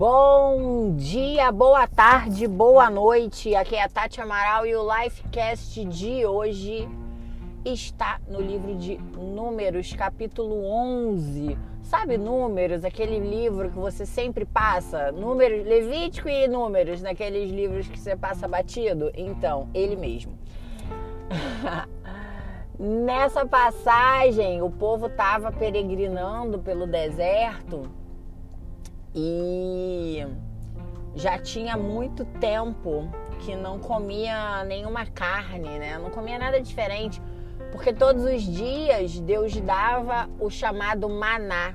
Bom dia, boa tarde, boa noite. Aqui é a Tati Amaral e o Lifecast de hoje está no livro de Números, capítulo 11. Sabe Números, aquele livro que você sempre passa? Números, Levítico e Números, naqueles livros que você passa batido? Então, ele mesmo. Nessa passagem, o povo estava peregrinando pelo deserto e já tinha muito tempo que não comia nenhuma carne, né? Não comia nada diferente, porque todos os dias Deus dava o chamado maná,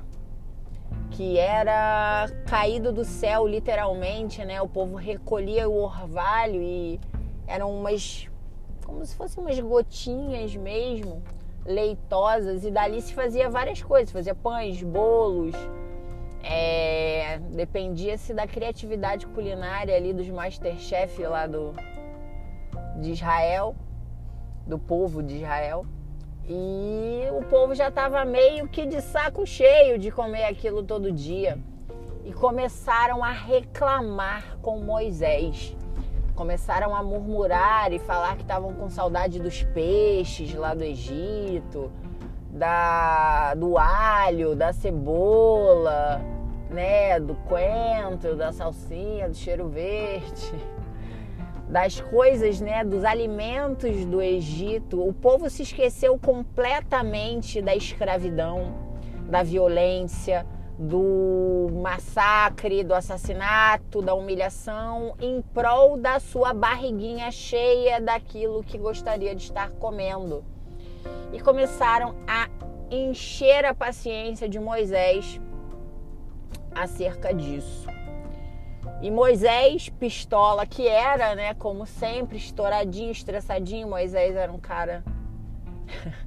que era caído do céu, literalmente, né? O povo recolhia o orvalho e eram umas como se fossem umas gotinhas mesmo, leitosas, e dali se fazia várias coisas, fazia pães, bolos, é, Dependia-se da criatividade culinária ali dos Masterchef lá do, de Israel, do povo de Israel. E o povo já estava meio que de saco cheio de comer aquilo todo dia. E começaram a reclamar com Moisés. Começaram a murmurar e falar que estavam com saudade dos peixes lá do Egito, da, do alho, da cebola, né, do coentro, da salsinha, do cheiro verde, das coisas, né, dos alimentos do Egito. O povo se esqueceu completamente da escravidão, da violência, do massacre, do assassinato, da humilhação, em prol da sua barriguinha cheia daquilo que gostaria de estar comendo. E começaram a encher a paciência de Moisés acerca disso. E Moisés, pistola que era, né, como sempre, estouradinho, estressadinho, Moisés era um cara.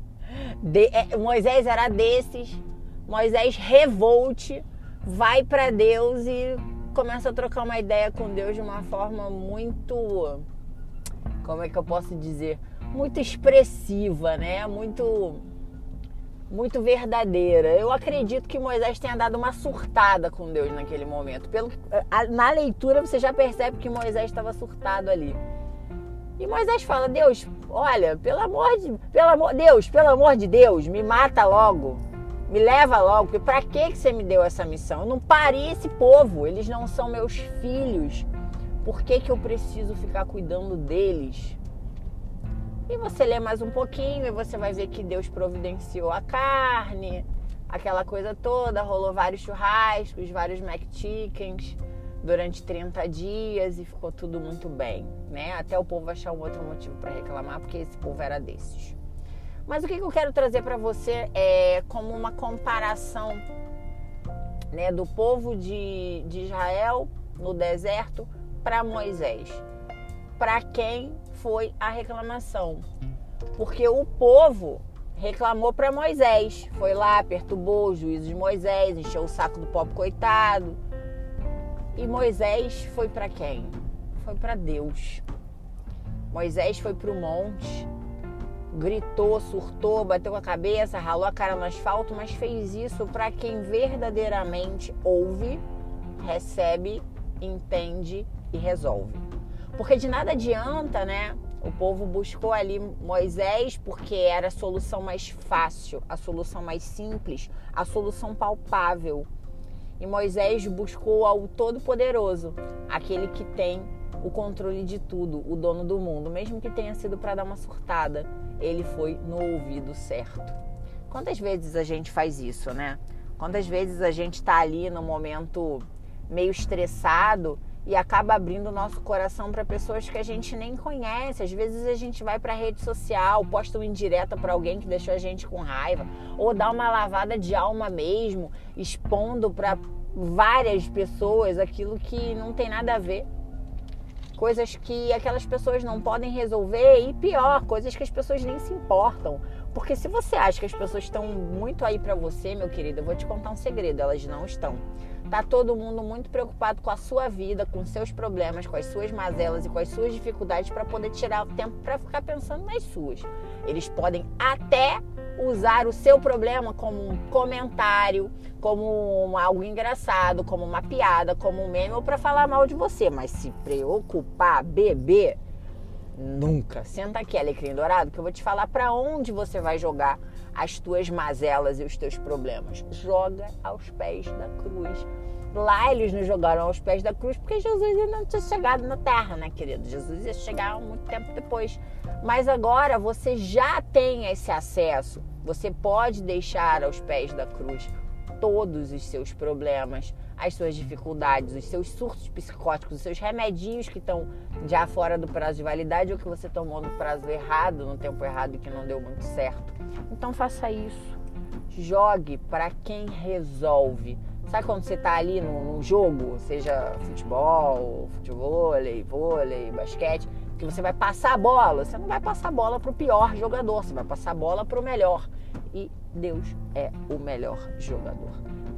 De... É, Moisés era desses. Moisés revolte, vai para Deus e começa a trocar uma ideia com Deus de uma forma muito. Como é que eu posso dizer? Muito expressiva, né? Muito muito verdadeira. Eu acredito que Moisés tenha dado uma surtada com Deus naquele momento. Pelo, na leitura você já percebe que Moisés estava surtado ali. E Moisés fala: Deus, olha, pelo amor de pelo amor, Deus, pelo amor de Deus, me mata logo. Me leva logo, porque para que você me deu essa missão? Eu não parei esse povo, eles não são meus filhos. Por que, que eu preciso ficar cuidando deles? E você lê mais um pouquinho e você vai ver que Deus providenciou a carne, aquela coisa toda, rolou vários churrascos, vários McChickens durante 30 dias e ficou tudo muito bem, né? Até o povo achar um outro motivo para reclamar, porque esse povo era desses. Mas o que eu quero trazer para você é como uma comparação né, do povo de, de Israel no deserto para Moisés. Para quem foi a reclamação. Porque o povo reclamou para Moisés. Foi lá, perturbou o juízo de Moisés, encheu o saco do pobre coitado. E Moisés foi para quem? Foi para Deus. Moisés foi para o monte, gritou, surtou, bateu a cabeça, ralou a cara no asfalto, mas fez isso para quem verdadeiramente ouve, recebe, entende e resolve. Porque de nada adianta, né? O povo buscou ali Moisés porque era a solução mais fácil, a solução mais simples, a solução palpável. E Moisés buscou ao Todo-Poderoso, aquele que tem o controle de tudo, o dono do mundo, mesmo que tenha sido para dar uma surtada, ele foi no ouvido certo. Quantas vezes a gente faz isso, né? Quantas vezes a gente está ali no momento meio estressado e acaba abrindo o nosso coração para pessoas que a gente nem conhece. Às vezes a gente vai para a rede social, posta uma indireta para alguém que deixou a gente com raiva, ou dá uma lavada de alma mesmo, expondo para várias pessoas aquilo que não tem nada a ver. Coisas que aquelas pessoas não podem resolver e pior, coisas que as pessoas nem se importam. Porque se você acha que as pessoas estão muito aí para você, meu querido, eu vou te contar um segredo, elas não estão. Tá todo mundo muito preocupado com a sua vida, com seus problemas, com as suas mazelas e com as suas dificuldades para poder tirar o tempo para ficar pensando nas suas. Eles podem até usar o seu problema como um comentário, como algo engraçado, como uma piada, como um meme ou para falar mal de você, mas se preocupar, beber, nunca. Senta aqui, Alecrim Dourado, que eu vou te falar para onde você vai jogar as tuas mazelas e os teus problemas. Joga aos pés da cruz. Lá eles nos jogaram aos pés da cruz porque Jesus ainda não tinha chegado na terra, né, querido? Jesus ia chegar muito tempo depois. Mas agora você já tem esse acesso. Você pode deixar aos pés da cruz todos os seus problemas, as suas dificuldades, os seus surtos psicóticos, os seus remedinhos que estão já fora do prazo de validade ou que você tomou no prazo errado, no tempo errado e que não deu muito certo. Então faça isso. Jogue para quem resolve. Sabe quando você está ali no, jogo, seja futebol, futebol, vôlei, basquete, que você vai passar a bola, você não vai passar a bola para o pior jogador, você vai passar a bola para o melhor. E Deus é o melhor jogador.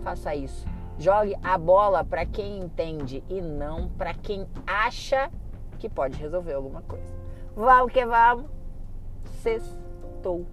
Faça isso. Jogue a bola para quem entende e não para quem acha que pode resolver alguma coisa. Vamos que vamos. Sextou.